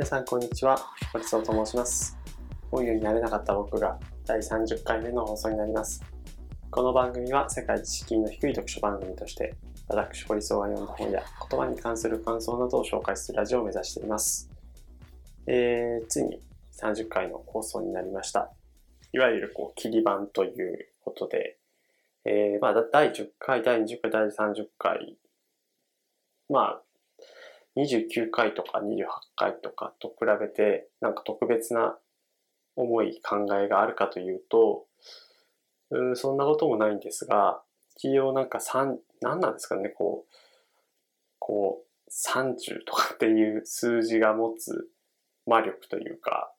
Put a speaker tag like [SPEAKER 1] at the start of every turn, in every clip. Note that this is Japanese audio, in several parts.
[SPEAKER 1] 皆さんこんにちは、堀総と申します。本屋になれなかった僕が第30回目の放送になります。この番組は世界知識の低い読書番組として、私堀総が読んだ本や言葉に関する感想などを紹介するラジオを目指しています。えー、ついに30回の放送になりました。いわゆるこう切り版ということで、えー、まあ第10回、第20回、第30回、まあ29回とか28回とかと比べてなんか特別な思い考えがあるかというとうーそんなこともないんですが一応なんか3何なんですかねこうこう30とかっていう数字が持つ魔力というか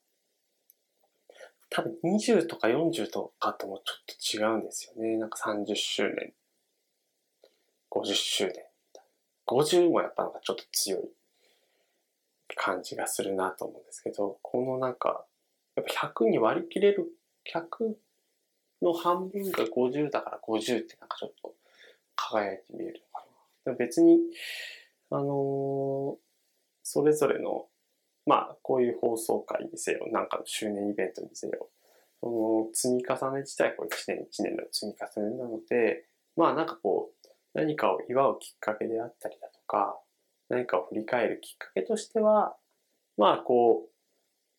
[SPEAKER 1] 多分20とか40とかともちょっと違うんですよね。なんか30周年50周年50もやっぱなんかちょっと強い感じがするなと思うんですけど、このなんか、やっぱ100に割り切れる、100の半分が50だから50ってなんかちょっと輝いて見えるのかな。でも別に、あのーそれぞれの、まあ、こういう放送会にせよ、なんかの周年イベントにせよ、その積み重ね自体こう1年1年の積み重ねなので、まあなんかこう、何かを祝うきっかけであったりだとか、何かを振り返るきっかけとしては、まあこ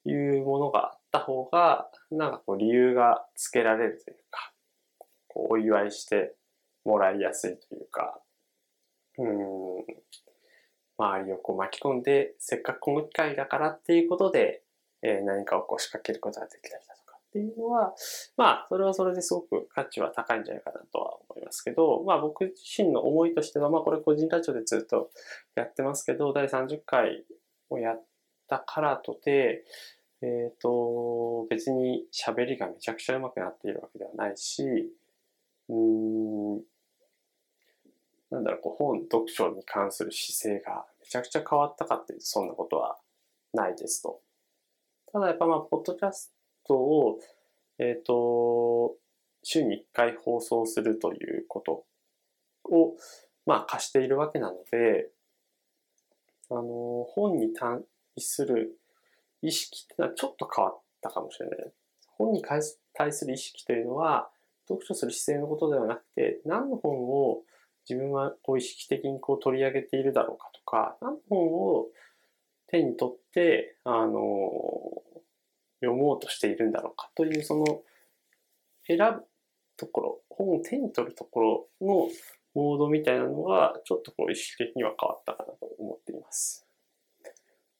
[SPEAKER 1] ういうものがあった方が、なんかこう理由がつけられるというか、こうお祝いしてもらいやすいというか、うん、周りをこう巻き込んで、せっかくこの機会だからっていうことで、えー何かをこう仕掛けることができたりだっていうのは、まあそれはそれですごく価値は高いんじゃないかなとは思いますけど、まあ僕自身の思いとしては、まあこれ個人ラジオでずっとやってますけど、第30回をやったからとて、えっ、と、別に喋りがめちゃくちゃ上手くなっているわけではないし、うーん、なんだろう、こう本、読書に関する姿勢がめちゃくちゃ変わったかっていうと、そんなことはないですと。ただやっぱまあ、ポッドキャストを、えっ、と、週に1回放送するということを、まあ、貸しているわけなので、あの、本に対する意識っていうのはちょっと変わったかもしれない。本に対す対する意識というのは、読書する姿勢のことではなくて、何の本を自分はこう意識的にこう取り上げているだろうかとか、何の本を手に取って、あの、読もうとしているんだろうかという、その、選ぶところ、本を手に取るところのモードみたいなのが、ちょっとこう意識的には変わったかなと思っています。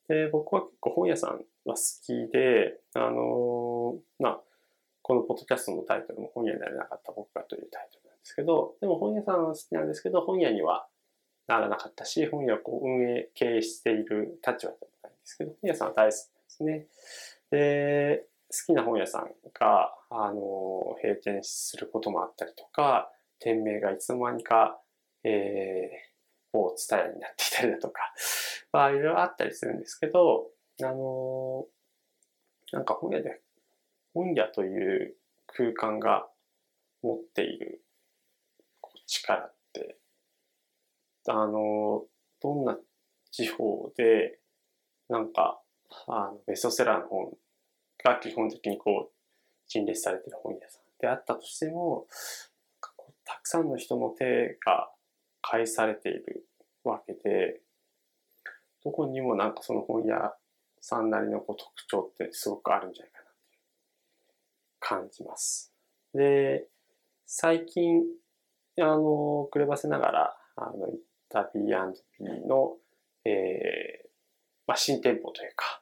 [SPEAKER 1] で、僕は結構本屋さんは好きで、あのまあ、このポッドキャストのタイトルも本屋になれなかった僕がというタイトルなんですけど、でも本屋さんは好きなんですけど、本屋にはならなかったし、本屋をこう運営、経営している立場でもないんですけど、本屋さんは大好きなんですね。で、好きな本屋さんが、あの、閉店することもあったりとか、店名がいつの間にか、えー、某ツタヤになっていたりだとか、まあ、いろいろあったりするんですけど、あの、なんか本屋で、本屋という空間が持っている力って、あの、どんな地方で、なんか、あのベストセラーの本が基本的にこう陳列されてる本屋さんであったとしてもたくさんの人の手が介されているわけでどこにもなんかその本屋さんなりのこう特徴ってすごくあるんじゃないかなって感じます。で最近あのくればせながらあの行った B&B の、えーまあ、新店舗というか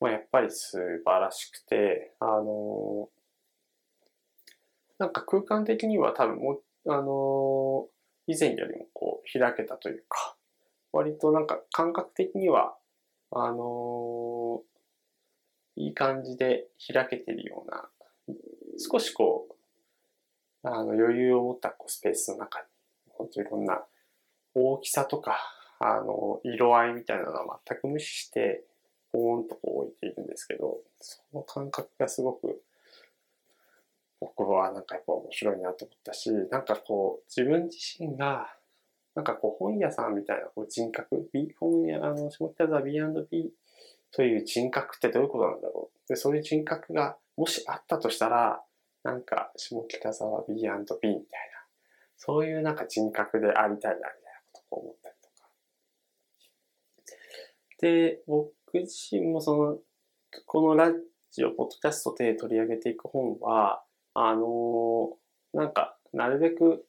[SPEAKER 1] まあ、やっぱり素晴らしくて、あのなんか空間的には多分も、あの以前よりもこう開けたというか、割となんか感覚的には、あのいい感じで開けてるような、少しこう、あの余裕を持ったこうスペースの中に、本当いろんな大きさとか、あの、色合いみたいなのは全く無視して、ポーンとこう置いているんですけど、その感覚がすごく僕はなんかやっぱ面白いなと思ったし、なんかこう自分自身がなんかこう本屋さんみたいなこう人格、B、本屋、あの、下北沢 B&B という人格ってどういうことなんだろう。で、そういう人格がもしあったとしたら、なんか、下北沢 B&B みたいな、そういうなんか人格でありたいな、みたいなことを思ったりとか。で、僕僕自身もその、このラジオ、ポッドキャストで取り上げていく本は、あのなんか、なるべく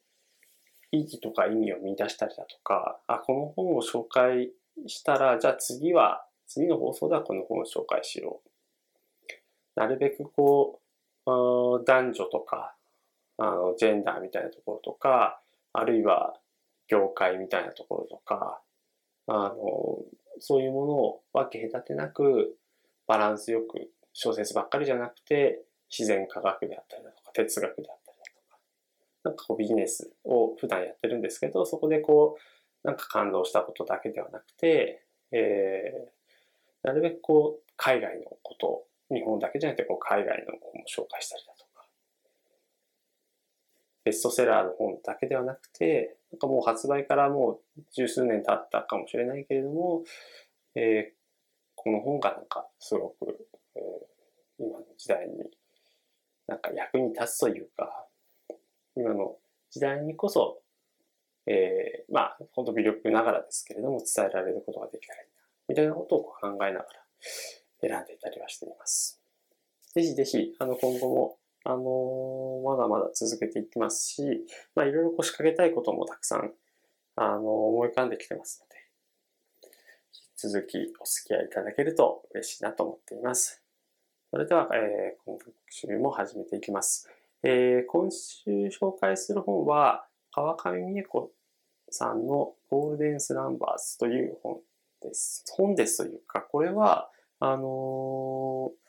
[SPEAKER 1] 意義とか意味を見出したりだとか、あ、この本を紹介したら、じゃあ次は、次の放送ではこの本を紹介しよう。なるべくこう、男女とか、あの、ジェンダーみたいなところとか、あるいは業界みたいなところとか、あの、そういうものを分け隔てなく、バランスよく小説ばっかりじゃなくて、自然科学であったりだとか、哲学であったりだとか、なんかこうビジネスを普段やってるんですけど、そこでこう、なんか感動したことだけではなくて、えー、なるべくこう、海外のこと、日本だけじゃなくてこう海外の本も紹介したりだとか、ベストセラーの本だけではなくて、なんかもう発売からもう十数年経ったかもしれないけれども、えー、この本がなんかすごく、えー、今の時代になんか役に立つというか、今の時代にこそ、えー、まあ、本当微力ながらですけれども、伝えられることができたらいいな、みたいなことを考えながら選んでいたりはしています。ぜひぜひ、あの、今後も、あの、まだまだ続けていきますし、まあ、いろいろこう仕掛けたいこともたくさん、あの、思い浮かんできてますので、引き続きお付き合いいただけると嬉しいなと思っています。それでは、えー、今週も始めていきます。えー、今週紹介する本は、川上未映子さんのゴールデンスランバーズという本です。本ですというか、これは、あのー、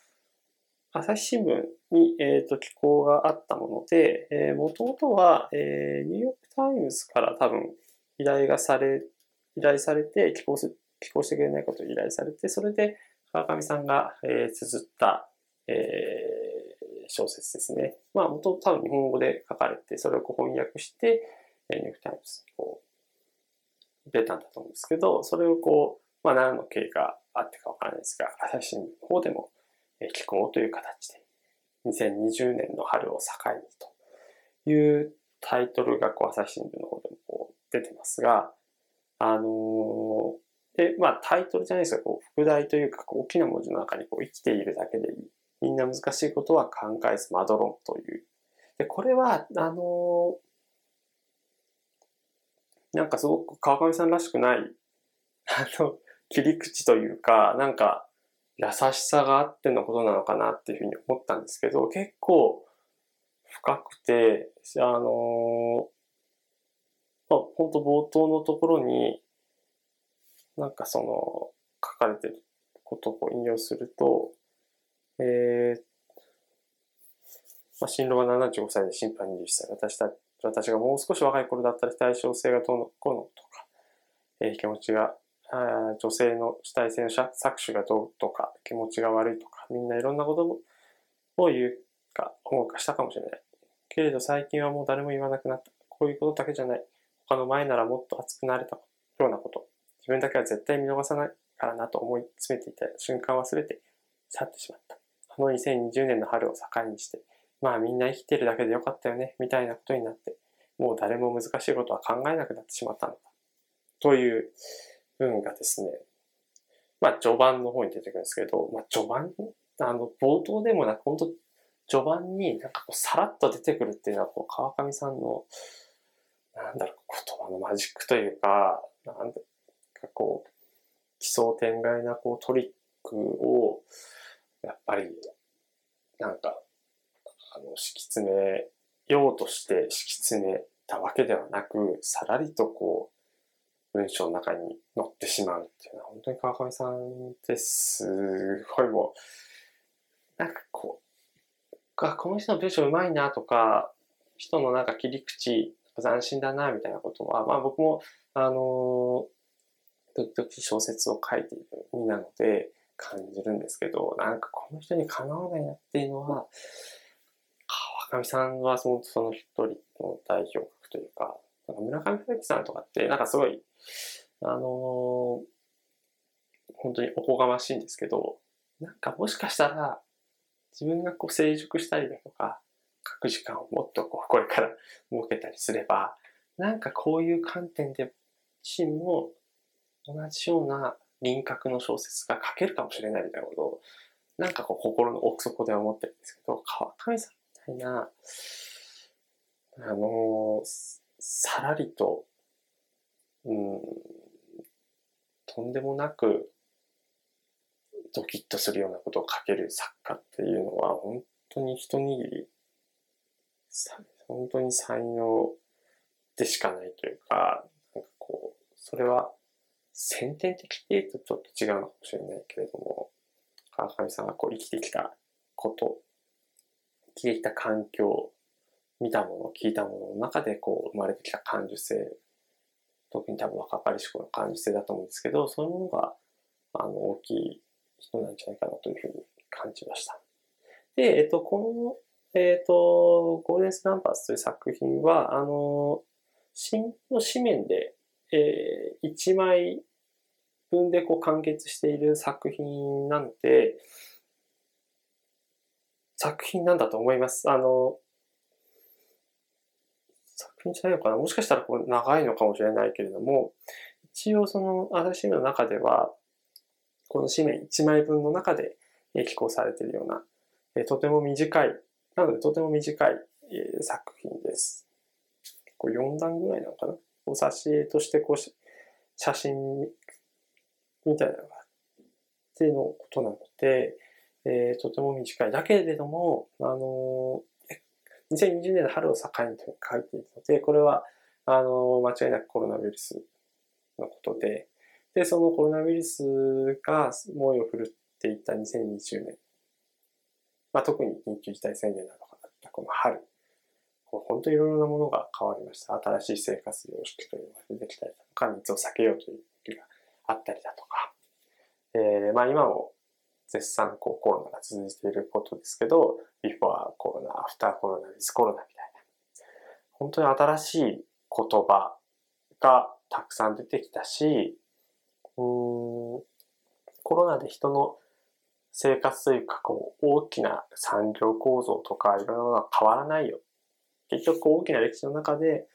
[SPEAKER 1] 朝日新聞に、えーと、寄稿があったもので、えー、もともとは、えー、ニューヨークタイムズから多分依頼がされ、依頼されて、寄稿す、寄稿してくれないことを依頼されて、それで川上さんが、えー、綴った、えー、小説ですね。まあ、元々多分日本語で書かれて、それをこう翻訳して、えー、ニューヨークタイムズにこう、出たんだと思うんですけど、それをこう、まあ、何の経緯があってかわからないですが、朝日新聞の方でも、寄稿という形で、2020年の春を境にというタイトルがこう朝日新聞の方でもこう出てますが、あのーで、まあタイトルじゃないですか、こう、副題というかこう、大きな文字の中にこう生きているだけでいい。みんな難しいことは考えずまどろんという。で、これは、あのー、なんかすごく川上さんらしくない、あの、切り口というか、なんか、優しさがあってのことなのかなっていうふうに思ったんですけど、結構深くて、あのー、まあ、本当冒頭のところに、なんかその、書かれてることを引用すると、えー、まあ、新郎が75歳で審判21歳。私た私がもう少し若い頃だったら対称性がどうのこうのとか、えー、気持ちが、あ女性の主体性の搾取がどうとか、気持ちが悪いとか、みんないろんなことを言うか、思うかしたかもしれない。けれど最近はもう誰も言わなくなった。こういうことだけじゃない。他の前ならもっと熱くなれたようなこと。自分だけは絶対見逃さないからなと思い詰めていた瞬間忘れて去ってしまった。あの2020年の春を境にして、まあみんな生きてるだけでよかったよね、みたいなことになって、もう誰も難しいことは考えなくなってしまったのだ。という文がですね、まあ序盤の方に出てくるんですけど、まあ序盤、あの冒頭でもなく、本当序盤になんかこうさらっと出てくるっていうのは、こう川上さんの、なんだろう、言葉のマジックというか、なんかこう、奇想天外なこうトリックを、やっぱり、なんか、あの、敷き詰めようとして敷き詰めたわけではなく、さらりとこう、文章の中に載ってしまうっていうのは、本当に川上さんってすごいもう、なんかこう、この人の文章うまいなとか、人のなんか切り口、斬新だなみたいなことは、まあ僕も、あの時々小説を書いている身なので感じるんですけど、なんかこの人にかなわないなっていうのは、川上さんはそのその一人の代表格というか、なんか村上春樹さんとかって、なんかすごい、あのー、本当におこがましいんですけど、なんかもしかしたら、自分がこう成熟したりだとか、書く時間をもっとこうこれから設けたりすれば、なんかこういう観点で自身も同じような輪郭の小説が書けるかもしれないみたいなことを、なんかこう心の奥底で思ってるんですけど、川上さんみたいな、あの、さらりと、うん、とんでもなくドキッとするようなことを書ける作家っていうのは本当に一握り、本当に才能でしかないというか、なんかこう、それは先天的って言うとちょっと違うのかもしれないけれども、川上さんがこう生きてきたこと、生きてきた環境、見たもの、聞いたものの中でこう生まれてきた感受性、特に多分若かりし頃の感受性だと思うんですけど、そういうものがあの大きい人なんじゃないかなというふうに感じました。で、えっと、この、えっと、ゴールデンスランパスという作品は、あの、新の紙面で、えー、1枚分でこう完結している作品なので、作品なんだと思います。あの、作品じゃないのかなもしかしたらこう長いのかもしれないけれども、一応その、私の中では、この紙面1枚分の中で寄稿されているような、とても短い、なのでとても短い作品です。こう4段ぐらいなのかな？お挿絵としてこう写真みたいなのがっていうのことなので、えー、とても短い。だけれども、あの、2020年の春を境に書いているので、これは、あの、間違いなくコロナウイルスのことで、で、そのコロナウイルスが猛威を振るっていった2020年、まあ、特に緊急事態宣言などがあったこの春、本当にいろいろなものが変わりました。新しい生活様式というのが出てきたりとか、密を避けようという時があったりだとか、えー、まあ今も絶賛こうコロナが続いていることですけど、ビフォーコロナ、アフターコロナ、ウィズコロナみたいな、本当に新しい言葉がたくさん出てきたし、うんコロナで人の生活というかこう大きな産業構造とかいろんなものは変わらないよ。結局大きな歴史の中で、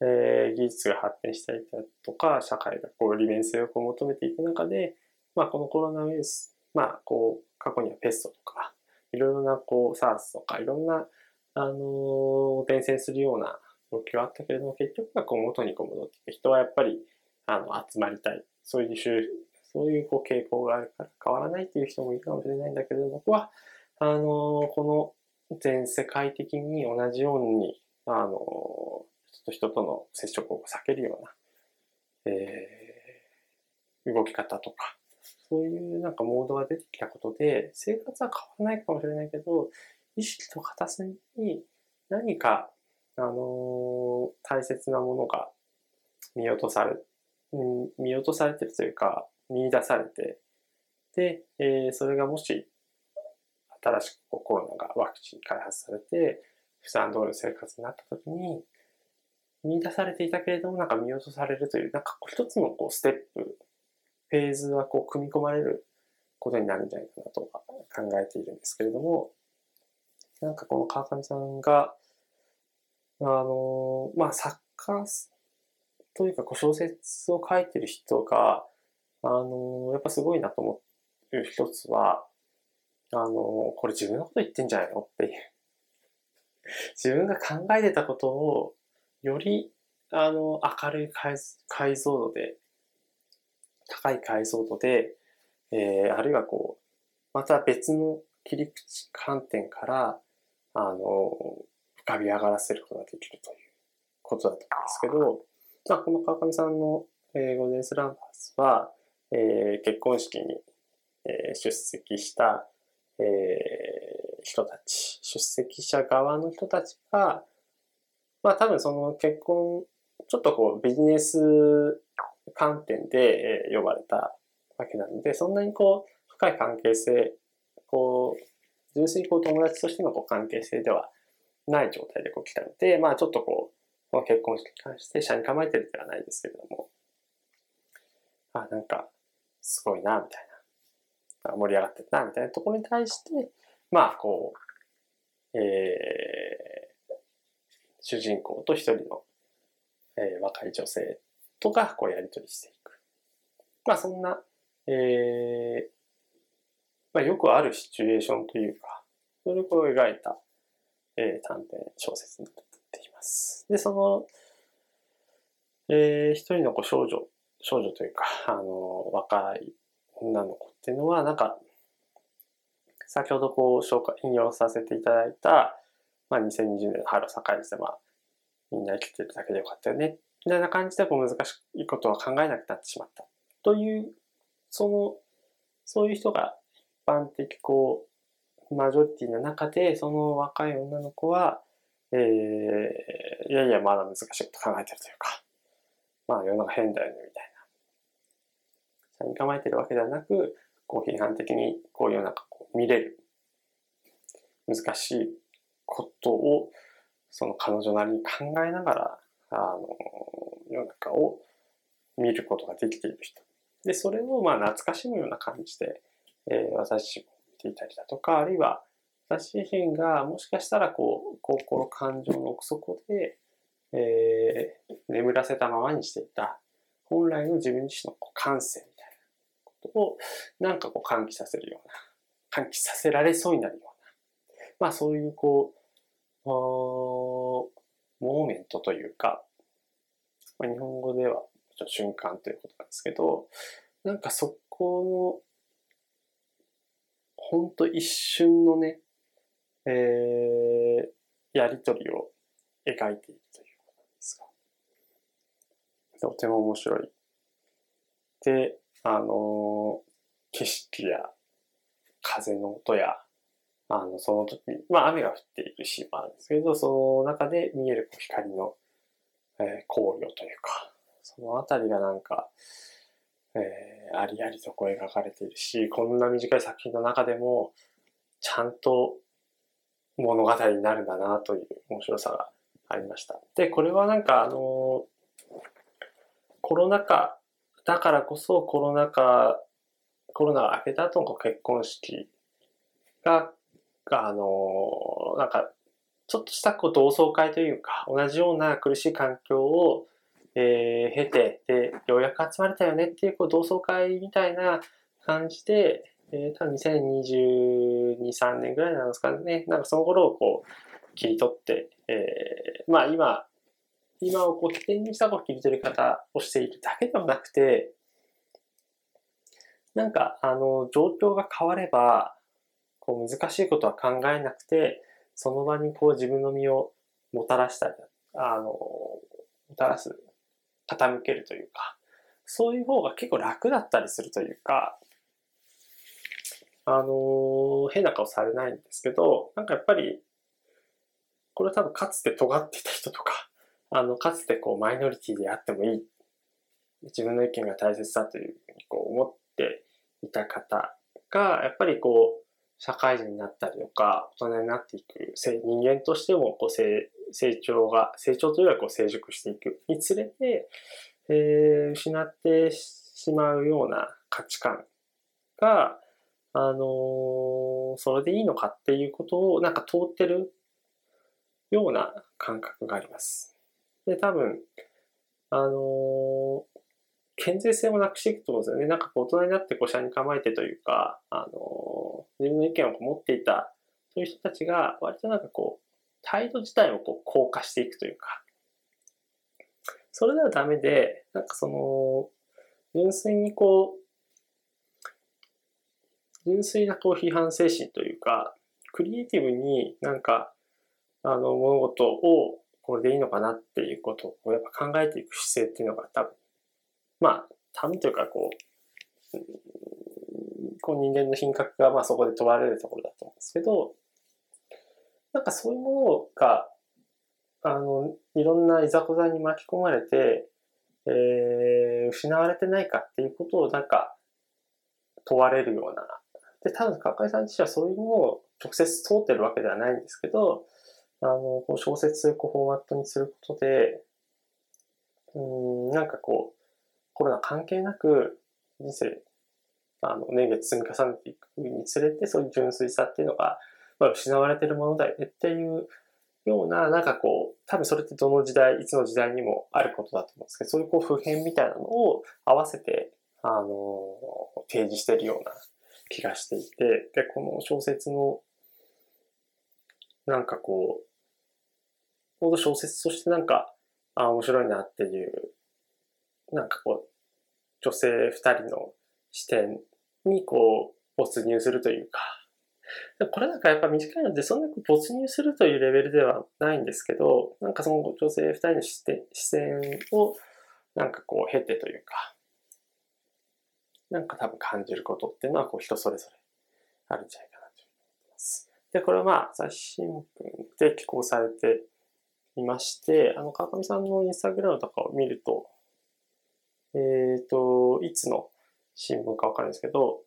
[SPEAKER 1] えー、技術が発展したりだとか社会がこう利便性を求めていく中で、まあ、このコロナウイルス、まあ、こう過去にはペストとかいろいろなこう SARS とかいろんな、あのー、伝染するような動きはあったけれども結局はこう元にこう戻ってく。人はやっぱりあの集まりたい。そういうそういうこう傾向があるから変わらないっていう人もいるかもしれないんだけれど、僕は、あの、この全世界的に同じように、あの、人と人との接触を避けるような、えー、動き方とか、そういうなんかモードが出てきたことで、生活は変わらないかもしれないけど、意識と片隅に何か、あの、大切なものが見落とされ見落とされてるというか、見出されて、で、えー、それがもし、新しくコロナがワクチン開発されて、普段通りの生活になった時に、見出されていたけれども、なんか見落とされるという、なんか一つのこうステップ、フェーズはこう組み込まれることになるんじゃないかなと考えているんですけれども、なんかこの川上さんが、あの、まあ、作家というか、小説を書いてる人が、あの、やっぱすごいなと思う一つは、あの、これ自分のこと言ってんじゃないのっていう。自分が考えてたことを、より、あの、明るい解像度で、高い解像度で、えー、あるいはこう、また別の切り口、観点から、あの、浮かび上がらせることができるということだと思うんですけど、まあ、この川上さんの、えー、ゴーデンスランバーズは、えー、結婚式に、えー、出席した、えー、人たち、出席者側の人たちが、まあ多分その結婚、ちょっとこうビジネス観点で、えー、呼ばれたわけなので、そんなにこう深い関係性、こう、純粋にこう友達としてのこう関係性ではない状態でこう来たので、まあちょっとこう、この結婚式に関して社に構えてるではないですけれども、あ、なんか、すごいな、みたいな。盛り上がってるな、みたいなところに対して、まあ、こう、えー、主人公と一人の、えー、若い女性とか、こうやりとりしていく。まあ、そんな、えー、まあ、よくあるシチュエーションというか、それを描いた、えー、短編小説になっています。で、その、えー、一人のこう少女、少女というか、あの、若い女の子っていうのは、なんか、先ほどこう紹介、引用させていただいた、まあ、2020年の春を境にして、まあ、みんな生きてるだけでよかったよね、みたいな感じでこう難しいことは考えなくなってしまった。という、その、そういう人が一般的こう、マジョリティの中で、その若い女の子は、えー、いやいや、まだ難しいこと考えてるというか、まあ世の中変だよね、みたいな。社に構えてるわけではなく、こう批判的にこう世の中こう見れる。難しいことを、その彼女なりに考えながら、あの、世の中を見ることができている人。で、それをまあ懐かしむような感じで、えー、私も見ていたりだとか、あるいは私自身がもしかしたらこう、心感情の奥底で、えー、眠らせたままにしていた本来の自分自身のこう感性みたいなことをなんかこう喚起させるような、喚起させられそうになるような、まあそういうこう、モーメントというか、まあ、日本語では瞬間ということなんですけど、なんかそこの、ほんと一瞬のね、えー、やりとりを描いているというなんですかとても面白い。で、あの、景色や風の音や、あの、その時、まあ雨が降っているシーンもあるんですけど、その中で見える光の、えー、光量というか、そのあたりがなんか、えー、ありありとこう描かれているし、こんな短い作品の中でも、ちゃんと物語になるんだなという面白さがありました。で、これはなんかあのコロナ禍だからこそコロナ禍、コロナが明けた後の結婚式が、あの、なんか、ちょっとしたこう同窓会というか、同じような苦しい環境を、えー、経て、で、ようやく集まれたよねっていうこう同窓会みたいな感じで、えー、多分2022、3年ぐらいなんですかね。なんかその頃をこう切り取って、えー、まあ今、今をこう起点にしたこう切り取り方をしているだけではなくて、なんか、あの、状況が変われば、こう難しいことは考えなくて、その場にこう自分の身をもたらしたり、あの、もたらす、傾けるというか、そういう方が結構楽だったりするというか、あの、変な顔されないんですけど、なんかやっぱり、これ多分かつて尖ってた人とか、あの、かつてこう、マイノリティであってもいい。自分の意見が大切だというふうにこう思っていた方が、やっぱりこう、社会人になったりとか、大人になっていく、人間としてもこう成長が、成長というかこう成熟していくにつれて、えー、失ってしまうような価値観が、あのー、それでいいのかっていうことをなんか通ってるような感覚があります。で、多分、あのー、健全性もなくしていくと思うんですよね。なんか大人になってこう、社に構えてというか、あの、自分の意見を持っていた、そういう人たちが、割となんかこう、態度自体をこう、硬化していくというか、それではダメで、なんかその、純粋にこう、純粋なこう批判精神というか、クリエイティブになんか、あの、物事をこれでいいのかなっていうことをやっぱ考えていく姿勢っていうのが多分、まあ、多分というかこう、こう人間の品格がまあそこで問われるところだと思うんですけど、なんかそういうものが、あの、いろんないざこざに巻き込まれて、えー、失われてないかっていうことをなんか問われるような。で、多分、かかさん自身はそういうものを直接通ってるわけではないんですけど、あの、こう小説というフォーマットにすることで、うん、なんかこう、コロナ関係なく人生あの、年月積み重ねていくにつれて、そういう純粋さっていうのが、まあ、失われてるものだよねっていうような、なんかこう、多分それってどの時代、いつの時代にもあることだと思うんですけど、そういうこう普遍みたいなのを合わせて、あの、提示してるような気がしていて、で、この小説の、なんかこう、ほんと小説としてなんか、あ、面白いなっていう、なんかこう、女性二人の視点にこう、没入するというか、これなんかやっぱ短いので、そんなに没入するというレベルではないんですけど、なんかその女性二人の視点視線を、なんかこう経てというか、なんか多分感じることっていうのはこう人それぞれあるんじゃないかなと思います。で、これはまあ、朝日新聞で寄稿されていまして、あの、川上さんのインスタグラムとかを見ると、えっ、ー、と、いつの新聞かわかるんですけど、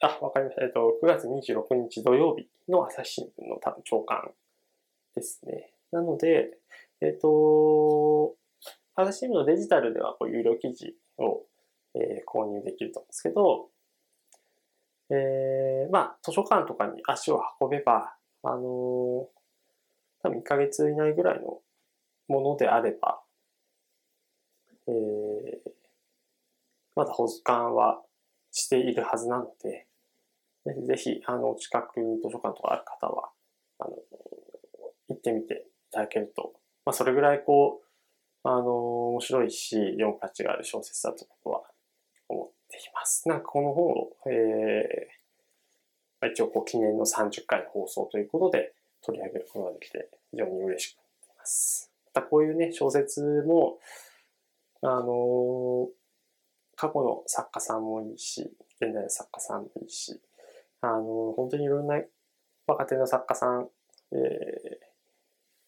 [SPEAKER 1] あ、わかりました。えっ、ー、と、9月26日土曜日の朝日新聞の多分長官ですね。なので、えっ、ー、と、朝日新聞のデジタルではこう有料記事を、えー、購入できると思うんですけど、えー、まあ、図書館とかに足を運べば、あのー、多分1ヶ月以内ぐらいのものであれば、えー、まだ保管はしているはずなので、ぜひぜひ、あの、近くに図書館とかある方は、あの、行ってみていただけると、まあ、それぐらいこう、あの、面白いし、読む価値がある小説だと僕は思っています。なんかこの本を、えー、一応こう記念の30回放送ということで取り上げることができて非常に嬉しく思っています。またこういうね、小説も、あのー、過去の作家さんもいいし、現代の作家さんもいいし、あの、本当にいろんな若手の作家さん、え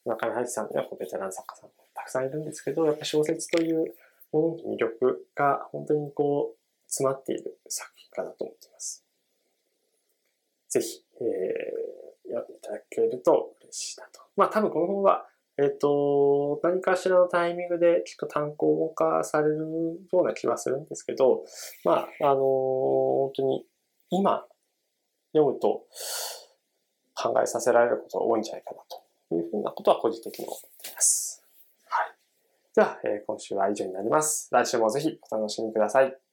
[SPEAKER 1] ー、中見さんやベテラン作家さんもたくさんいるんですけど、やっぱ小説というものの魅力が本当にこう、詰まっている作品かなと思っています。ぜひ、えー、読んでいただけると嬉しいなと。まあ多分この本は、えっ、ー、と、何かしらのタイミングできっと単行化されるような気はするんですけど、まあ、あのー、本当に今読むと考えさせられることが多いんじゃないかなというふうなことは個人的に思っています。はい。では、えー、今週は以上になります。来週もぜひお楽しみください。